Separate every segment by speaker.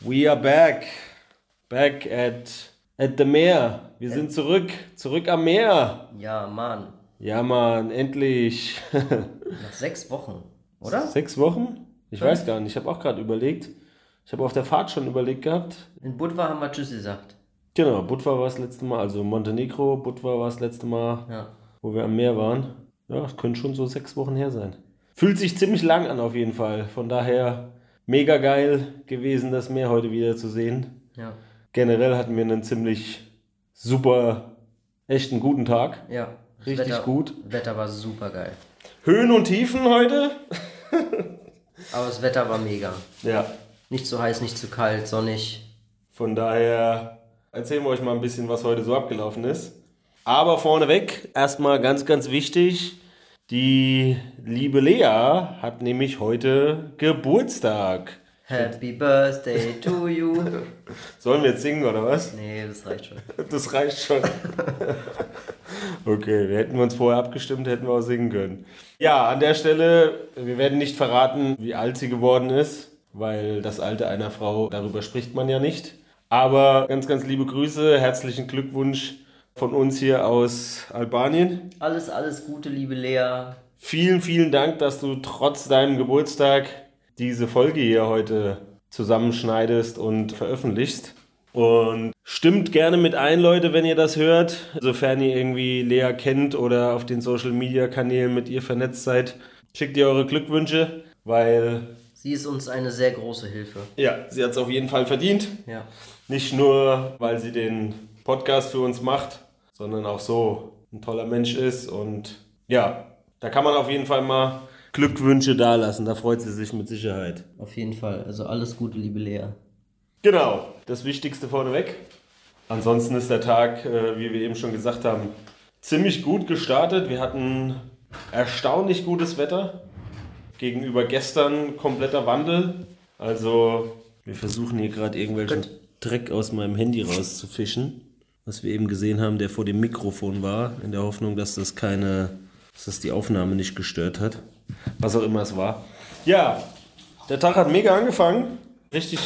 Speaker 1: We are back. Back at, at the Meer. Wir sind zurück, zurück am Meer.
Speaker 2: Ja, Mann.
Speaker 1: Ja Mann, endlich.
Speaker 2: Nach sechs Wochen, oder?
Speaker 1: Sechs Wochen? Ich
Speaker 2: Fünf?
Speaker 1: weiß gar nicht, ich habe auch gerade überlegt. Ich habe auf der Fahrt schon überlegt gehabt.
Speaker 2: In Budva haben wir Tschüss gesagt.
Speaker 1: Genau, Budva war das letzte Mal, also Montenegro, Budva war das letzte Mal,
Speaker 2: Ja.
Speaker 1: wo wir am Meer waren. Ja, das können schon so sechs Wochen her sein. Fühlt sich ziemlich lang an auf jeden Fall. Von daher mega geil gewesen, das Meer heute wieder zu sehen.
Speaker 2: Ja.
Speaker 1: Generell hatten wir einen ziemlich super, echt einen guten Tag.
Speaker 2: Ja.
Speaker 1: Richtig
Speaker 2: Wetter,
Speaker 1: gut.
Speaker 2: Wetter war super geil.
Speaker 1: Höhen und Tiefen heute.
Speaker 2: Aber das Wetter war mega.
Speaker 1: Ja,
Speaker 2: Nicht zu heiß, nicht zu kalt, sonnig.
Speaker 1: von daher erzählen wir euch mal ein bisschen, was heute so abgelaufen ist. Aber vorneweg, erstmal ganz, ganz wichtig, die liebe Lea hat nämlich heute Geburtstag.
Speaker 2: Happy Birthday to you.
Speaker 1: Sollen wir jetzt singen oder was?
Speaker 2: Nee, das reicht schon.
Speaker 1: Das reicht schon. Okay, wir hätten uns vorher abgestimmt, hätten wir auch singen können. Ja, an der Stelle, wir werden nicht verraten, wie alt sie geworden ist, weil das Alter einer Frau, darüber spricht man ja nicht. Aber ganz, ganz liebe Grüße, herzlichen Glückwunsch von uns hier aus Albanien.
Speaker 2: Alles, alles Gute, liebe Lea.
Speaker 1: Vielen, vielen Dank, dass du trotz deinem Geburtstag diese Folge hier heute zusammenschneidest und veröffentlichst. Und stimmt gerne mit ein, Leute, wenn ihr das hört. Sofern ihr irgendwie Lea kennt oder auf den Social Media Kanälen mit ihr vernetzt seid, schickt ihr eure Glückwünsche, weil
Speaker 2: Sie ist uns eine sehr große Hilfe.
Speaker 1: ja, sie hat es auf jeden Fall verdient.
Speaker 2: Ja.
Speaker 1: Nicht nur, weil sie den Podcast für uns macht, sondern auch so ein toller Mensch ist. Und ja, da kann man auf jeden Fall mal Glückwünsche dalassen. Da freut sie sich mit Sicherheit.
Speaker 2: Auf jeden Fall. Also alles Gute, liebe Lea.
Speaker 1: Genau, das Wichtigste vorneweg. Ansonsten ist der Tag, äh, wie wir eben schon gesagt haben, ziemlich gut gestartet. Wir hatten erstaunlich gutes Wetter. Gegenüber gestern kompletter Wandel. Also, wir versuchen hier gerade irgendwelchen Dreck aus meinem Handy rauszufischen. Was wir eben gesehen haben, der vor dem Mikrofon war, in der Hoffnung, dass das keine, dass das die Aufnahme nicht gestört hat. Was auch immer es war. Ja, der Tag hat mega angefangen. Richtig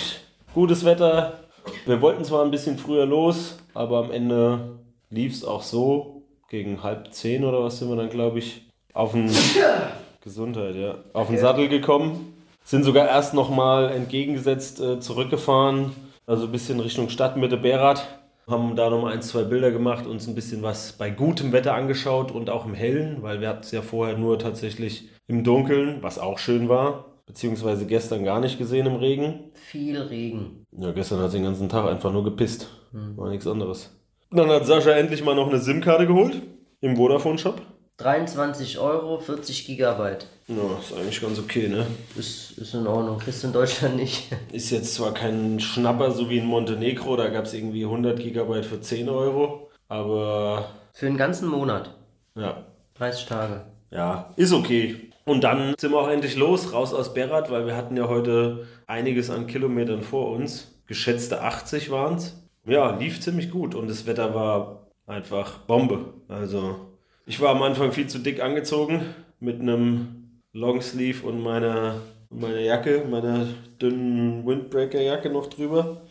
Speaker 1: gutes Wetter. Wir wollten zwar ein bisschen früher los, aber am Ende lief es auch so. Gegen halb zehn oder was sind wir dann, glaube ich, auf den Gesundheit, ja, auf den Sattel gekommen. Sind sogar erst nochmal entgegengesetzt äh, zurückgefahren, also ein bisschen Richtung Stadtmitte Berat. Haben da nochmal ein, zwei Bilder gemacht, uns ein bisschen was bei gutem Wetter angeschaut und auch im Hellen, weil wir hatten es ja vorher nur tatsächlich im Dunkeln, was auch schön war. Beziehungsweise gestern gar nicht gesehen im Regen.
Speaker 2: Viel Regen.
Speaker 1: Ja, gestern hat sie den ganzen Tag einfach nur gepisst. War nichts anderes. Dann hat Sascha endlich mal noch eine SIM-Karte geholt im Vodafone-Shop.
Speaker 2: 23 Euro, 40 Gigabyte.
Speaker 1: Ja, ist eigentlich ganz okay, ne?
Speaker 2: Ist, ist in Ordnung. Kriegst du in Deutschland nicht.
Speaker 1: Ist jetzt zwar kein Schnapper so wie in Montenegro, da gab es irgendwie 100 Gigabyte für 10 Euro, aber
Speaker 2: Für einen ganzen Monat.
Speaker 1: ja,
Speaker 2: 30 Tage.
Speaker 1: ja, ist okay. Und dann sind wir auch endlich los, raus aus Berat, weil wir hatten ja heute einiges an Kilometern vor uns. Geschätzte 80 waren es. Ja, lief ziemlich gut und das Wetter war einfach Bombe. Also, ich war am Anfang viel zu dick angezogen mit einem Longsleeve und meiner, meiner Jacke, meiner dünnen Windbreaker-Jacke noch drüber.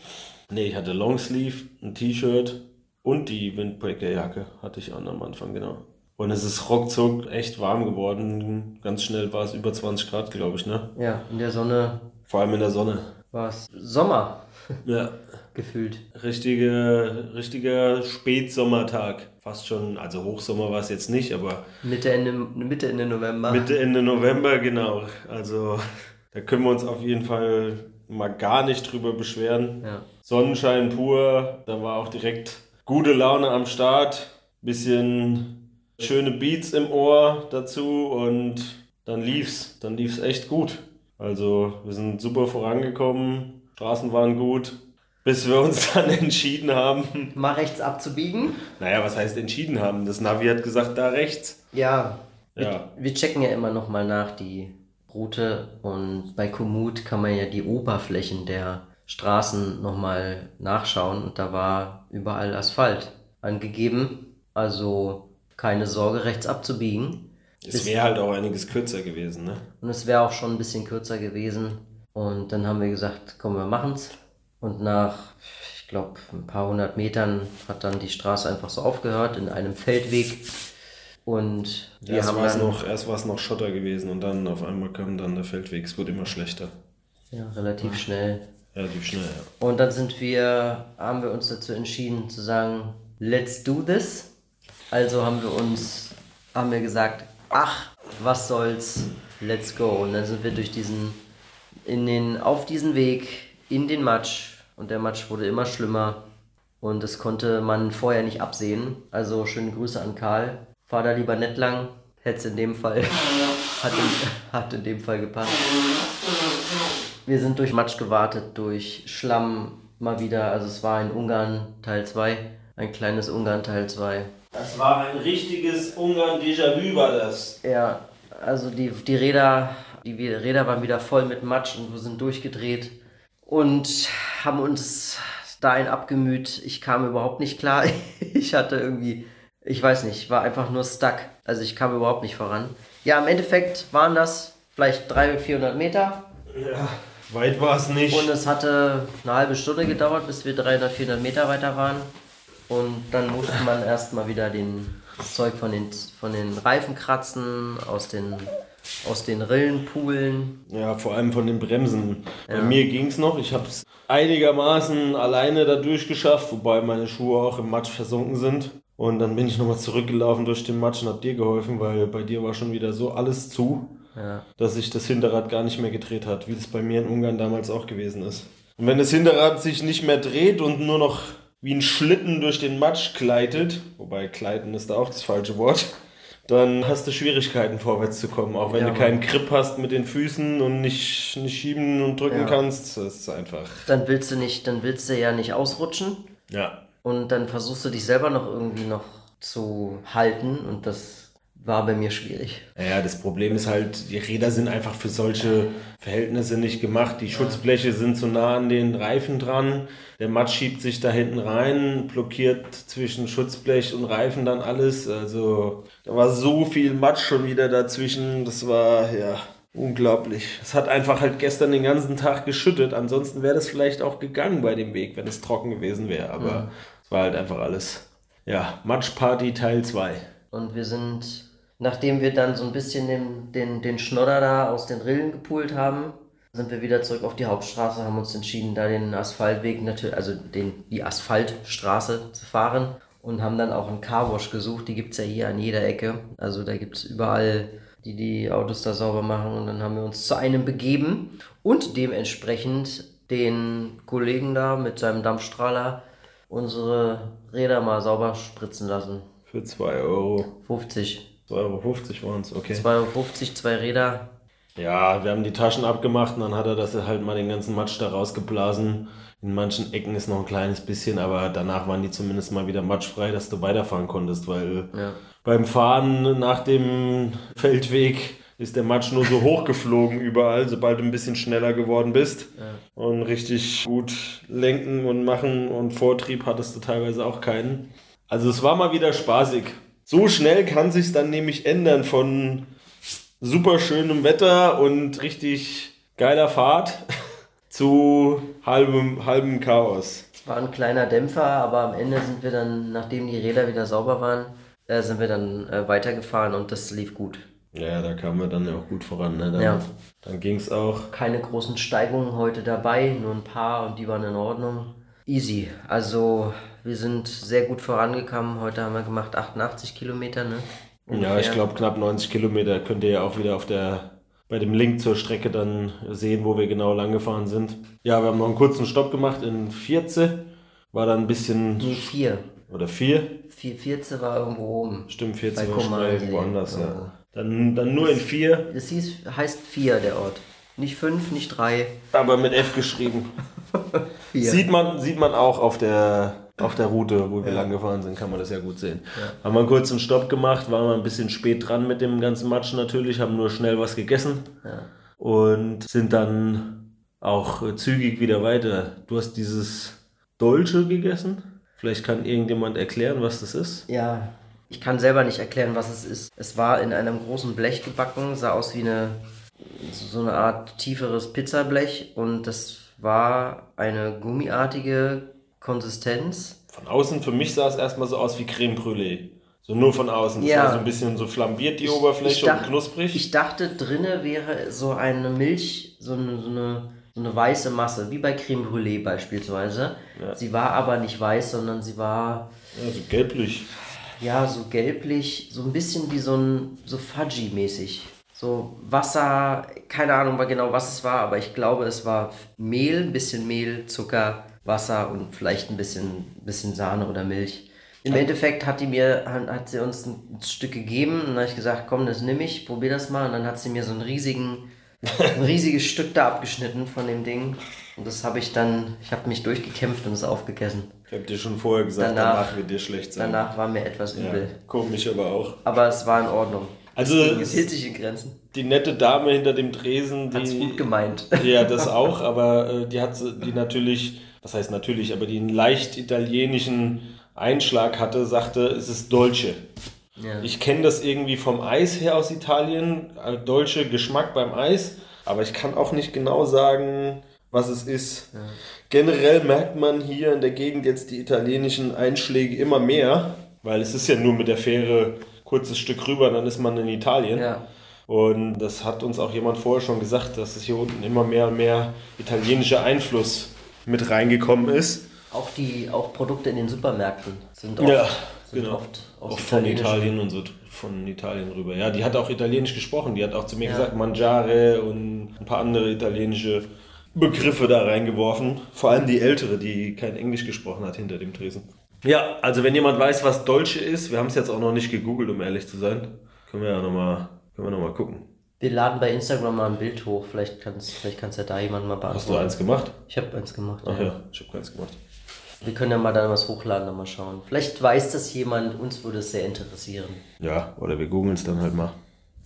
Speaker 1: Nee, ich hatte Longsleeve, ein T-Shirt und die Windbreaker-Jacke hatte ich an am Anfang, genau. Und es ist ruckzuck echt warm geworden. Ganz schnell war es über 20 Grad, glaube ich, ne?
Speaker 2: Ja, in der Sonne
Speaker 1: Vor allem in der Sonne.
Speaker 2: war es Sommer
Speaker 1: Ja,
Speaker 2: gefühlt.
Speaker 1: richtige, richtiger Spätsommertag. Fast schon, also Hochsommer war es jetzt nicht, aber
Speaker 2: Mitte Ende, Mitte Ende November.
Speaker 1: Mitte, Ende November, genau. Also da können wir uns auf jeden Fall mal gar nicht drüber beschweren.
Speaker 2: Ja.
Speaker 1: Sonnenschein pur, da war auch direkt gute Laune am Start, bisschen schöne Beats im Ohr dazu und dann lief's, dann lief's echt gut. Also wir sind super vorangekommen, Straßen waren gut, bis wir uns dann entschieden haben.
Speaker 2: Mal rechts abzubiegen.
Speaker 1: Naja, was heißt entschieden haben? Das Navi hat gesagt, da rechts.
Speaker 2: Ja. Wir,
Speaker 1: Ja.
Speaker 2: wir checken ja immer noch mal nach die Route und bei Komoot kann man ja die Oberflächen der Straßen noch mal nachschauen und da war überall Asphalt angegeben. Also keine Sorge, rechts abzubiegen.
Speaker 1: Es wäre halt auch einiges kürzer gewesen, ne?
Speaker 2: Und es wäre auch schon ein bisschen kürzer gewesen. Und dann haben wir gesagt, komm, wir machen's. Und nach, ich glaube, ein paar hundert Metern hat dann die Straße einfach so aufgehört in einem Feldweg. Und wir
Speaker 1: erst
Speaker 2: haben
Speaker 1: war es noch, erst war es noch Schotter gewesen und dann auf einmal kam dann der Feldweg. Es wurde immer schlechter.
Speaker 2: ja, relativ schnell.
Speaker 1: Relativ schnell, ja.
Speaker 2: Und dann sind wir, haben wir uns dazu entschieden zu sagen, let's do this. Also haben wir uns, haben wir gesagt, ach, was soll's, let's go. Und dann sind wir durch diesen, in den, auf diesen Weg, in den Matsch. Und der Matsch wurde immer schlimmer. Und das konnte man vorher nicht absehen. Also schöne Grüße an Karl. Fahr da lieber nicht lang. Hätte es in dem Fall, hat in, hat in dem Fall gepasst. Wir sind durch Matsch gewartet, durch Schlamm mal wieder. Also es war in Ungarn Teil 2, ein kleines Ungarn Teil 2.
Speaker 1: Das war ein richtiges Ungarn-Déjà-vu, war das.
Speaker 2: Ja, also die, die Räder, die Räder waren wieder voll mit Matsch und wir sind durchgedreht und haben uns dahin abgemüht. Ich kam überhaupt nicht klar. Ich hatte irgendwie, ich weiß nicht, war einfach nur stuck. Also ich kam überhaupt nicht voran. Ja, im Endeffekt waren das vielleicht 300, 400 Meter.
Speaker 1: Ja, weit war es nicht.
Speaker 2: Und es hatte eine halbe Stunde gedauert, bis wir 300, 400 Meter weiter waren. Und dann musste man erstmal wieder den, Zeug von den, von den Reifen kratzen, aus den, aus den Rillen poolen.
Speaker 1: Ja, vor allem von den Bremsen. Bei mir ging es noch. Ich habe es einigermaßen alleine da durchgeschafft, wobei meine Schuhe auch im Matsch versunken sind. Und dann bin ich nochmal zurückgelaufen durch den Matsch und hab dir geholfen, weil bei dir war schon wieder so alles zu,
Speaker 2: Ja.
Speaker 1: dass sich das Hinterrad gar nicht mehr gedreht hat, wie das bei mir in Ungarn damals auch gewesen ist. Und wenn das Hinterrad sich nicht mehr dreht und nur noch wie ein Schlitten durch den Matsch gleitet, wobei gleiten ist da auch das falsche Wort, dann hast du Schwierigkeiten vorwärts zu kommen, auch wenn
Speaker 2: Ja,
Speaker 1: du keinen Grip hast mit den Füßen und nicht, nicht schieben und drücken
Speaker 2: Ja.
Speaker 1: kannst. Das ist einfach.
Speaker 2: Dann willst du nicht, dann willst du ja nicht ausrutschen.
Speaker 1: Ja.
Speaker 2: Und dann versuchst du dich selber noch irgendwie noch zu halten. Und das war bei mir schwierig.
Speaker 1: Ja, das Problem ist halt, die Räder sind einfach für solche Verhältnisse nicht gemacht. Die Schutzbleche sind zu nah an den Reifen dran. Der Matsch schiebt sich da hinten rein, blockiert zwischen Schutzblech und Reifen dann alles. Also da war so viel Matsch schon wieder dazwischen. Das war ja unglaublich. Es hat einfach halt gestern den ganzen Tag geschüttet. Ansonsten wäre das vielleicht auch gegangen bei dem Weg, wenn es trocken gewesen wäre. Aber es war halt einfach alles. Ja, Matschparty Teil 2.
Speaker 2: Und wir sind, nachdem wir dann so ein bisschen den, den, den Schnodder da aus den Rillen gepult haben, sind wir wieder zurück auf die Hauptstraße, haben uns entschieden, da den Asphaltweg natürlich, also den, die Asphaltstraße zu fahren und haben dann auch einen Carwash gesucht. Die gibt es ja hier an jeder Ecke. Also da gibt es überall, die die Autos da sauber machen. Und dann haben wir uns zu einem begeben und dementsprechend den Kollegen da mit seinem Dampfstrahler unsere Räder mal sauber spritzen lassen.
Speaker 1: Für 2 Euro.
Speaker 2: 50.
Speaker 1: 2,50 Euro waren es, okay.
Speaker 2: 2,50 Euro, zwei Räder.
Speaker 1: Ja, wir haben die Taschen abgemacht und dann hat er das halt mal den ganzen Matsch da rausgeblasen. In manchen Ecken ist noch ein kleines bisschen, aber danach waren die zumindest mal wieder matschfrei, dass du weiterfahren konntest, weil
Speaker 2: Ja.
Speaker 1: beim Fahren nach dem Feldweg ist der Matsch nur so hochgeflogen überall, sobald du ein bisschen schneller geworden bist. Und richtig gut lenken und machen und Vortrieb hattest du teilweise auch keinen. Also es war mal wieder spaßig. So schnell kann sich's dann nämlich ändern von super schönem Wetter und richtig geiler Fahrt zu halbem, halbem Chaos.
Speaker 2: Es war ein kleiner Dämpfer, aber am Ende sind wir dann, nachdem die Räder wieder sauber waren, äh, sind wir dann äh, weitergefahren und das lief gut.
Speaker 1: Ja, da kamen wir dann ja auch gut voran. Ne? Dann,
Speaker 2: Ja.
Speaker 1: dann ging's auch.
Speaker 2: Keine großen Steigungen heute dabei, nur ein paar und die waren in Ordnung. Easy. Also wir sind sehr gut vorangekommen. Heute haben wir gemacht 88 Kilometer, ne?
Speaker 1: Ja,
Speaker 2: Ungefähr.
Speaker 1: ich glaube knapp 90 Kilometer könnt ihr ja auch wieder auf der bei dem Link zur Strecke dann sehen, wo wir genau lang gefahren sind. Ja, wir haben noch einen kurzen Stopp gemacht in Vierze. War dann ein bisschen
Speaker 2: Nee, vier.
Speaker 1: oder vier.
Speaker 2: Vier, Vierze war irgendwo oben.
Speaker 1: Stimmt, Vierze
Speaker 2: Bei
Speaker 1: war schnell
Speaker 2: Komalsee.
Speaker 1: woanders,
Speaker 2: Ja.
Speaker 1: ja. Dann, dann nur in vier.
Speaker 2: Das hieß, heißt vier, der Ort. Nicht fünf, nicht drei.
Speaker 1: Aber mit F geschrieben.
Speaker 2: Vier.
Speaker 1: Sieht man, sieht man auch auf der, auf der Route, wo wir lang gefahren sind, kann man das ja gut sehen. Haben wir einen kurzen Stopp gemacht, waren wir ein bisschen spät dran mit dem ganzen Matsch natürlich, haben nur schnell was gegessen und sind dann auch zügig wieder weiter. Du hast dieses Dolce gegessen? Vielleicht kann irgendjemand erklären, was das ist.
Speaker 2: Ja, ich kann selber nicht erklären, was es ist. Es war in einem großen Blech gebacken, sah aus wie eine so eine Art tieferes Pizzablech und das war eine gummiartige Konsistenz.
Speaker 1: Von außen, für mich sah es erstmal so aus wie Creme Brûlée. So nur von außen. Das
Speaker 2: Ja.
Speaker 1: war so ein bisschen so flambiert die Oberfläche
Speaker 2: dach-
Speaker 1: und knusprig.
Speaker 2: Ich dachte, drinne wäre so eine Milch, so eine, so eine, so eine weiße Masse, wie bei Creme Brûlée beispielsweise. Sie war aber nicht weiß, sondern sie war
Speaker 1: ja, so gelblich.
Speaker 2: ja so gelblich, so ein bisschen wie so ein so Fudgy-mäßig. So Wasser, keine Ahnung genau, was es war, aber ich glaube, es war Mehl, ein bisschen Mehl, Zucker, Wasser und vielleicht ein bisschen, bisschen Sahne oder Milch. Im Endeffekt hat die mir, hat sie uns ein Stück gegeben und dann habe ich gesagt, komm, das nehme ich, probier das mal. Und dann hat sie mir so einen riesigen, ein riesiges Stück da abgeschnitten von dem Ding. Und das habe ich dann, ich habe mich durchgekämpft und es aufgegessen.
Speaker 1: Ich habe dir schon vorher gesagt,
Speaker 2: Danach-
Speaker 1: danach, wird dir schlecht sein.
Speaker 2: Danach war mir etwas
Speaker 1: ja,
Speaker 2: übel.
Speaker 1: komisch aber auch.
Speaker 2: Aber es war in Ordnung.
Speaker 1: Also
Speaker 2: Es hielt sich in Grenzen.
Speaker 1: die nette Dame hinter dem Tresen, die...
Speaker 2: Hat's gut gemeint.
Speaker 1: Ja, das auch, aber äh, die hat die natürlich, was heißt natürlich, aber die einen leicht italienischen Einschlag hatte, sagte, es ist Dolce.
Speaker 2: Ja.
Speaker 1: Ich kenne das irgendwie vom Eis her aus Italien, äh, Dolce Geschmack beim Eis, aber ich kann auch nicht genau sagen, was es ist. Generell merkt man hier in der Gegend jetzt die italienischen Einschläge immer mehr, weil es ist ja nur mit der Fähre kurzes Stück rüber, dann ist man in Italien.
Speaker 2: Ja.
Speaker 1: Und das hat uns auch jemand vorher schon gesagt, dass es hier unten immer mehr und mehr italienischer Einfluss mit reingekommen ist.
Speaker 2: Auch die auch Produkte in den Supermärkten sind oft,
Speaker 1: Ja,
Speaker 2: sind
Speaker 1: genau.
Speaker 2: oft
Speaker 1: Auch von Italien und so von Italien rüber. Ja, die hat auch Italienisch gesprochen. Die hat auch zu mir
Speaker 2: Ja.
Speaker 1: gesagt, Mangiare und ein paar andere italienische Begriffe da reingeworfen. Vor allem die ältere, die kein Englisch gesprochen hat hinter dem Tresen. Ja, also wenn jemand weiß, was Dolce ist, wir haben es jetzt auch noch nicht gegoogelt, um ehrlich zu sein, können wir ja nochmal noch mal gucken.
Speaker 2: Wir laden bei Instagram mal ein Bild hoch. Vielleicht kann's, vielleicht kann's ja da jemand mal beantworten.
Speaker 1: Hast du eins gemacht?
Speaker 2: Ich habe eins gemacht.
Speaker 1: Ach
Speaker 2: ja.
Speaker 1: ja, ich habe keins gemacht.
Speaker 2: Wir können ja mal dann was hochladen, dann mal schauen. Vielleicht weiß das jemand. Uns würde es sehr interessieren.
Speaker 1: Ja, oder wir googeln es dann halt mal.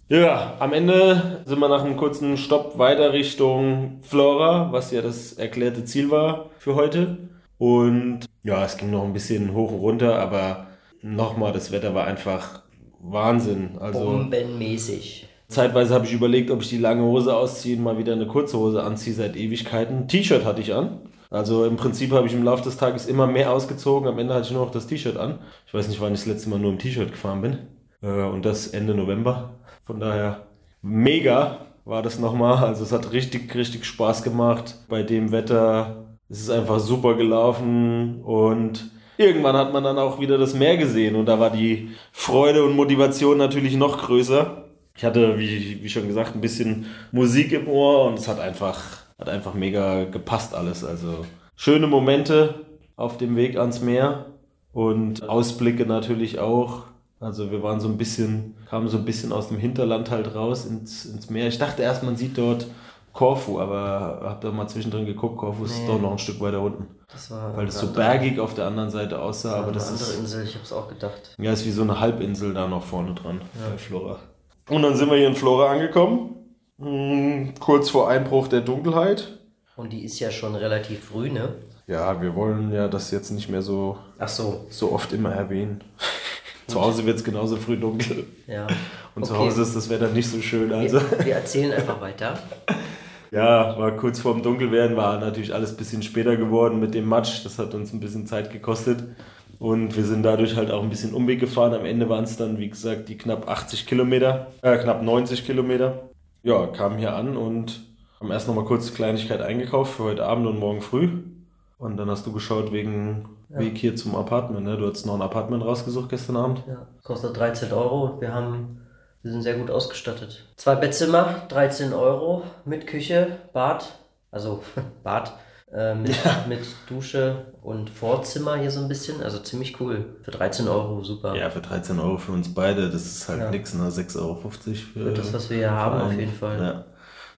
Speaker 1: Ja, am Ende sind wir nach einem kurzen Stopp weiter Richtung Flora, was ja das erklärte Ziel war für heute. Und ja, es ging noch ein bisschen hoch und runter, aber nochmal, das Wetter war einfach Wahnsinn. Also
Speaker 2: Bombenmäßig.
Speaker 1: zeitweise habe ich überlegt, ob ich die lange Hose ausziehe und mal wieder eine kurze Hose anziehe seit Ewigkeiten. T-Shirt hatte ich an. Also im Prinzip habe ich im Laufe des Tages immer mehr ausgezogen. Am Ende hatte ich nur noch das T-Shirt an. Ich weiß nicht, wann ich das letzte Mal nur im T-Shirt gefahren bin. Äh, Und das Ende November. Von daher mega war das nochmal. Also es hat richtig, richtig Spaß gemacht. Bei dem Wetter es ist einfach super gelaufen und irgendwann hat man dann auch wieder das Meer gesehen und da war die Freude und Motivation natürlich noch größer. Ich hatte, wie, wie schon gesagt, ein bisschen Musik im Ohr und es hat einfach, hat einfach mega gepasst alles. Also schöne Momente auf dem Weg ans Meer und Ausblicke natürlich auch. Also wir waren so ein bisschen, kamen so ein bisschen aus dem Hinterland halt raus ins, ins Meer. Ich dachte erst, man sieht dort Korfu, aber hab da mal zwischendrin geguckt, Korfu ist
Speaker 2: Nee.
Speaker 1: doch noch ein Stück weiter unten.
Speaker 2: Das war
Speaker 1: Weil das so bergig auf der anderen Seite aussah,
Speaker 2: andere,
Speaker 1: aber das
Speaker 2: eine andere
Speaker 1: ist,
Speaker 2: Insel. Ich habe es auch gedacht.
Speaker 1: ja, ist wie so eine Halbinsel da noch vorne dran bei Flora. Und dann sind wir hier in Flora angekommen, hm, kurz vor Einbruch der Dunkelheit.
Speaker 2: Und die ist ja schon relativ früh, ne?
Speaker 1: Ja, wir wollen ja das jetzt nicht mehr so,
Speaker 2: Ach so.
Speaker 1: so oft immer erwähnen. zu Hause wird es genauso früh dunkel.
Speaker 2: Ja.
Speaker 1: Und zu
Speaker 2: Okay.
Speaker 1: Hause ist das Wetter nicht so schön. Also.
Speaker 2: Wir, wir erzählen einfach weiter.
Speaker 1: Ja, war kurz vorm Dunkelwerden, war natürlich alles ein bisschen später geworden mit dem Matsch. Das hat uns ein bisschen Zeit gekostet. Und wir sind dadurch halt auch ein bisschen Umweg gefahren. Am Ende waren es dann, wie gesagt, die knapp 80 Kilometer, äh, knapp 90 Kilometer. Ja, kamen hier an und haben erst nochmal kurz Kleinigkeit eingekauft für heute Abend und morgen früh. Und dann hast du geschaut wegen Weg hier zum Apartment. Ne? Du hast noch ein Apartment rausgesucht gestern Abend.
Speaker 2: Ja. Kostet 13 Euro. Wir haben, wir sind sehr gut ausgestattet. Zwei Bettzimmer, 13 Euro mit Küche, Bad, also Bad, äh, mit, mit Dusche und Vorzimmer hier so ein bisschen. Also ziemlich cool. Für 13 Euro, super.
Speaker 1: Ja, für 13 Euro für uns beide, das ist halt
Speaker 2: Ja.
Speaker 1: nix, ne? 6,50 Euro für,
Speaker 2: Für das, was wir hier haben, auf
Speaker 1: einen.
Speaker 2: jeden Fall.
Speaker 1: Ja.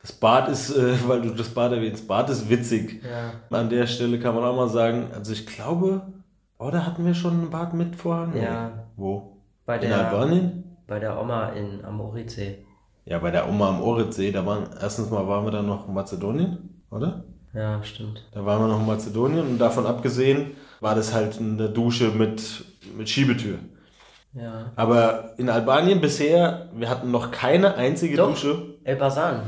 Speaker 1: Das Bad ist, äh, weil du das Bad erwähnst, Bad ist witzig.
Speaker 2: Ja.
Speaker 1: An der Stelle kann man auch mal sagen, also ich glaube, oder hatten wir schon ein Bad mit Vorhang?
Speaker 2: Ja.
Speaker 1: Wo?
Speaker 2: Bei
Speaker 1: In
Speaker 2: der,
Speaker 1: Albanien?
Speaker 2: Bei der Oma in, am Oritsee.
Speaker 1: Ja, bei der Oma am Oritzsee, da waren, erstens mal waren wir dann noch in Mazedonien, oder?
Speaker 2: Ja, stimmt.
Speaker 1: Da waren wir noch in Mazedonien und davon abgesehen war das halt eine Dusche mit, mit Schiebetür.
Speaker 2: Ja.
Speaker 1: Aber in Albanien bisher, wir hatten noch keine einzige
Speaker 2: Doch.
Speaker 1: Dusche.
Speaker 2: Elbasan.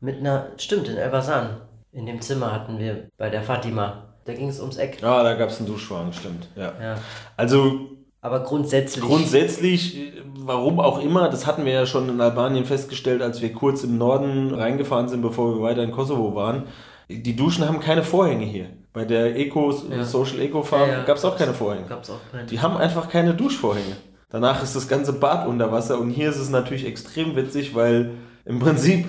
Speaker 2: Mit einer, stimmt, in Elbasan. In dem Zimmer hatten wir bei der Fatima. Da ging es ums Eck.
Speaker 1: Ah, da gab es einen Duschvorhang, stimmt. Ja.
Speaker 2: Ja.
Speaker 1: Also
Speaker 2: Aber grundsätzlich.
Speaker 1: grundsätzlich, warum auch immer, das hatten wir ja schon in Albanien festgestellt, als wir kurz im Norden reingefahren sind, bevor wir weiter in Kosovo waren. Die Duschen haben keine Vorhänge hier. Bei der Eco,
Speaker 2: Ja.
Speaker 1: Social Eco Farm
Speaker 2: Ja, ja.
Speaker 1: gab es auch keine Vorhänge.
Speaker 2: Gab's auch keinen.
Speaker 1: Die haben einfach keine Duschvorhänge. Danach ist das ganze Bad unter Wasser und hier ist es natürlich extrem witzig, weil im Prinzip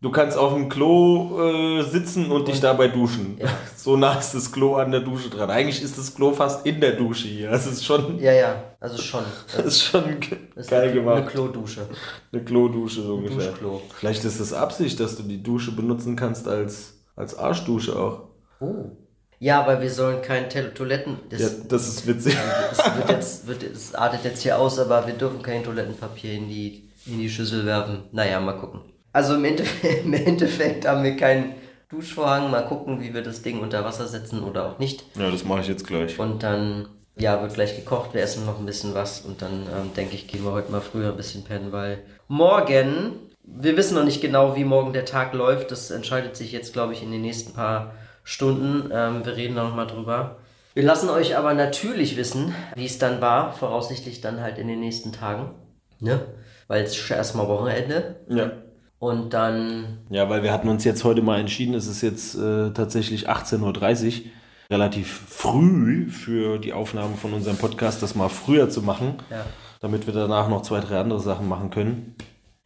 Speaker 1: du kannst auf dem Klo äh, sitzen und, dich dabei duschen.
Speaker 2: Ja.
Speaker 1: So nah ist das Klo an der Dusche dran. Eigentlich ist das Klo fast in der Dusche hier. Das ist schon,
Speaker 2: Ja, ja, also schon.
Speaker 1: das ist schon
Speaker 2: ist
Speaker 1: geil
Speaker 2: eine,
Speaker 1: gemacht.
Speaker 2: Eine Klodusche.
Speaker 1: Eine Klodusche so ungefähr.
Speaker 2: Duschklo.
Speaker 1: Vielleicht ist das Absicht, dass du die Dusche benutzen kannst als, als Arschdusche auch.
Speaker 2: Oh. Ja, weil wir sollen kein Tel Toiletten. Das,
Speaker 1: Ja, das ist witzig.
Speaker 2: das wird jetzt, wird, es artet jetzt hier aus, aber wir dürfen kein Toilettenpapier in die, in die Schüssel werfen. Naja, mal gucken. Also im Endeffekt, im Endeffekt haben wir keinen Duschvorhang. Mal gucken, wie wir das Ding unter Wasser setzen oder auch nicht.
Speaker 1: Ja, das mache ich jetzt gleich.
Speaker 2: Und dann, ja, wird gleich gekocht. Wir essen noch ein bisschen was. Und dann, ähm, denke ich, gehen wir heute mal früher ein bisschen pennen, weil morgen, wir wissen noch nicht genau, wie morgen der Tag läuft. Das entscheidet sich jetzt, glaube ich, in den nächsten paar Stunden. Ähm, wir reden da noch mal drüber. Wir lassen euch aber natürlich wissen, wie es dann war. Voraussichtlich dann halt in den nächsten Tagen. Ne? Weil es ist erstmal Wochenende.
Speaker 1: Ja.
Speaker 2: Und dann,
Speaker 1: Ja, weil wir hatten uns jetzt heute mal entschieden, es ist jetzt äh, tatsächlich 18.30 Uhr, relativ früh für die Aufnahme von unserem Podcast, das mal früher zu machen,
Speaker 2: ja.
Speaker 1: damit wir danach noch zwei, drei andere Sachen machen können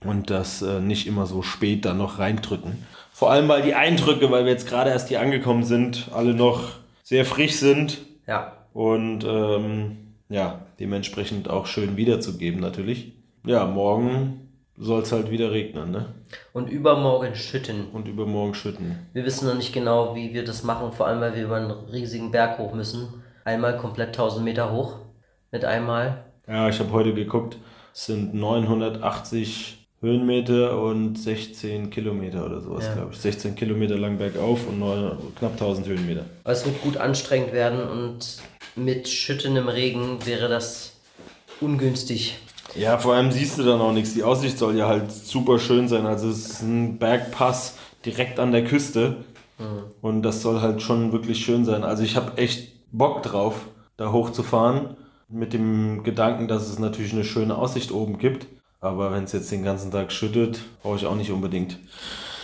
Speaker 1: und das äh, nicht immer so spät dann noch reindrücken. Vor allem, weil die Eindrücke, weil wir jetzt gerade erst hier angekommen sind, alle noch sehr frisch sind
Speaker 2: Ja.
Speaker 1: und ähm, ja, dementsprechend auch schön wiederzugeben natürlich. Ja, morgen soll es halt wieder regnen, ne?
Speaker 2: Und übermorgen schütten.
Speaker 1: Und übermorgen schütten.
Speaker 2: Wir wissen noch nicht genau, wie wir das machen, vor allem weil wir über einen riesigen Berg hoch müssen. Einmal komplett 1000 Meter hoch. Mit einmal.
Speaker 1: Ja, ich habe heute geguckt, es sind 980 Höhenmeter und 16 Kilometer oder sowas,
Speaker 2: Ja.
Speaker 1: glaube ich. 16 Kilometer lang bergauf und neun, knapp 1000 Höhenmeter.
Speaker 2: Aber es wird gut anstrengend werden und mit schüttendem Regen wäre das ungünstig.
Speaker 1: Ja, vor allem siehst du dann auch nichts. Die Aussicht soll ja halt super schön sein. Also es ist ein Bergpass direkt an der Küste. Und das soll halt schon wirklich schön sein. Also ich habe echt Bock drauf, da hochzufahren. Mit dem Gedanken, dass es natürlich eine schöne Aussicht oben gibt. Aber wenn es jetzt den ganzen Tag schüttet, brauche ich auch nicht unbedingt.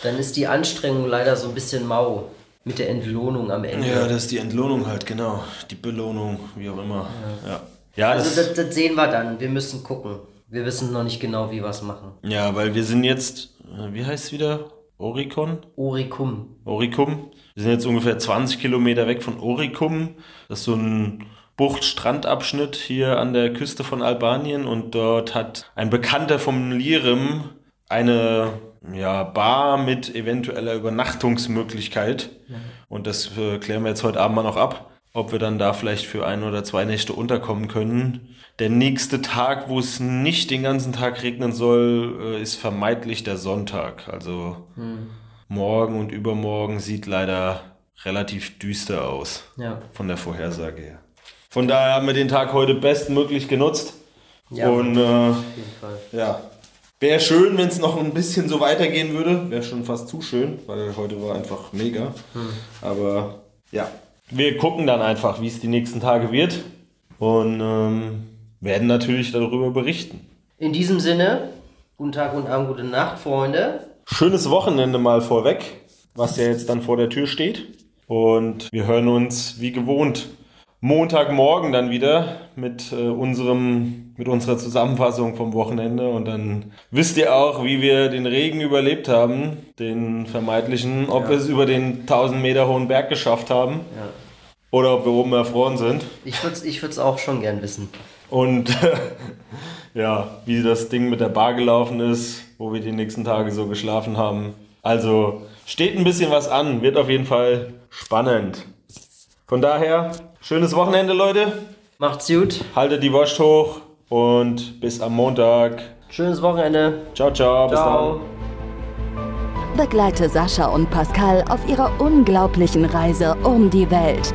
Speaker 2: Dann ist die Anstrengung leider so ein bisschen mau. Mit der Entlohnung am Ende.
Speaker 1: Ja, das ist die Entlohnung halt, genau. Die Belohnung, wie auch immer. Ja, ja,
Speaker 2: also
Speaker 1: das,
Speaker 2: das, das sehen wir dann. Wir müssen gucken. Wir wissen noch nicht genau, wie wir es machen.
Speaker 1: ja weil wir sind jetzt, äh, wie heißt es wieder? Oricon?
Speaker 2: Oricum.
Speaker 1: Oricum. Wir sind jetzt ungefähr 20 Kilometer weg von Oricum. Das ist so ein Bucht-Strandabschnitt hier an der Küste von Albanien und dort hat ein Bekannter vom Lirim eine ja, Bar mit eventueller Übernachtungsmöglichkeit. Und das äh, klären wir jetzt heute Abend mal noch ab, ob wir dann da vielleicht für ein oder zwei Nächte unterkommen können. Der nächste Tag, wo es nicht den ganzen Tag regnen soll, äh, ist vermeintlich der Sonntag. Also morgen und übermorgen sieht leider relativ düster aus
Speaker 2: Ja.
Speaker 1: von der Vorhersage her. Von daher haben wir den Tag heute bestmöglich genutzt.
Speaker 2: Ja.
Speaker 1: Und äh,
Speaker 2: Auf jeden Fall.
Speaker 1: ja, wäre schön, wenn es noch ein bisschen so weitergehen würde. Wäre schon fast zu schön, weil heute war einfach mega. Aber ja, wir gucken dann einfach, wie es die nächsten Tage wird. Und ähm, werden natürlich darüber berichten.
Speaker 2: In diesem Sinne, guten Tag, guten Abend, gute Nacht, Freunde.
Speaker 1: Schönes Wochenende mal vorweg, was ja jetzt dann vor der Tür steht. Und wir hören uns wie gewohnt Montagmorgen dann wieder mit, äh, unserem, mit unserer Zusammenfassung vom Wochenende. Und dann wisst ihr auch, wie wir den Regen überlebt haben, den vermeintlichen, ob
Speaker 2: Ja.
Speaker 1: wir es über den 1000 Meter hohen Berg geschafft haben
Speaker 2: Ja.
Speaker 1: Oder ob wir oben erfroren sind.
Speaker 2: Ich würde es ich würd's auch schon gern wissen.
Speaker 1: Und ja, wie das Ding mit der Bar gelaufen ist, wo wir die nächsten Tage so geschlafen haben. Also steht ein bisschen was an, wird auf jeden Fall spannend. Von daher, schönes Wochenende, Leute.
Speaker 2: Macht's gut.
Speaker 1: Haltet die Wurst hoch und bis am Montag.
Speaker 2: Schönes Wochenende.
Speaker 1: Ciao, ciao. Bis
Speaker 2: Ciao.
Speaker 1: dann.
Speaker 3: Begleite Sascha und Pascal auf ihrer unglaublichen Reise um die Welt.